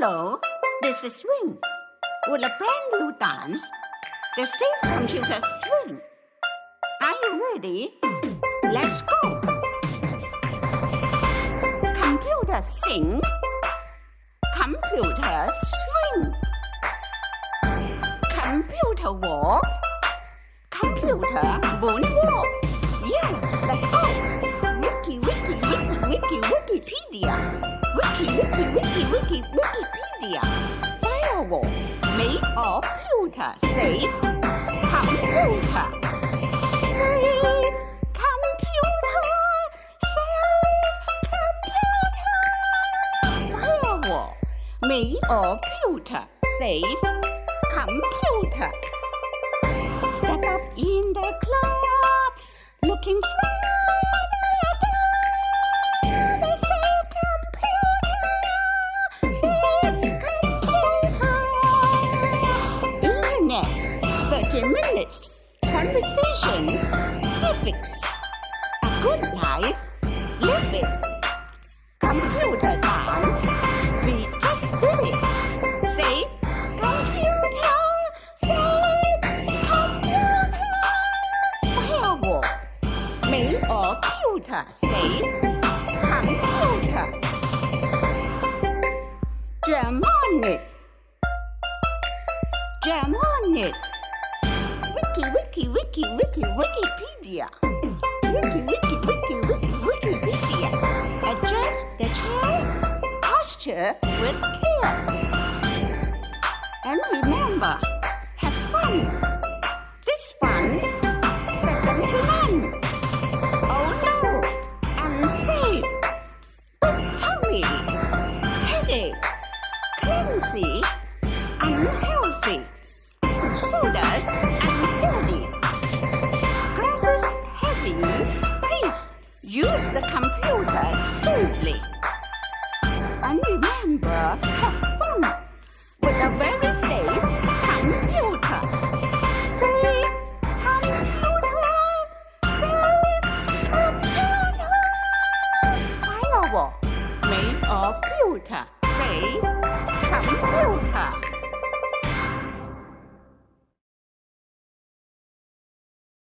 Hello, this is Swing. With a brand new dance, the Safe Computer Swing. Are you ready? Let's go. Computer sing. Computer swing. Computer walk. Computer moonwalk. Wiki, wiki, wiki, wiki, Wikipedia. Firewall made of pewter. Safe computer. Safe computer. Safe computer. Firewall made of pewter. Safe computer. Step up in the club, looking for 60 minutes. Conversation. Civics. A good life. Live it. Computer time. be just do. Safe. Computer. Safe. Computer. Firewall. Mail or computer. Safe. Computer. Germanic. Germanic. Wiki, wiki, wiki, wiki, Wikipedia. Wiki, wiki, wiki, wiki, Wikipedia. Adjust the chair posture with care. And remember, have fun. This fun, second to none. Oh no, unsafe. Tummy, headache, clumsy, unhealthy. Use the computer safely. And remember, have fun with a very safe computer. Safe computer. Safe computer. Firewall made of pewter. Safe computer.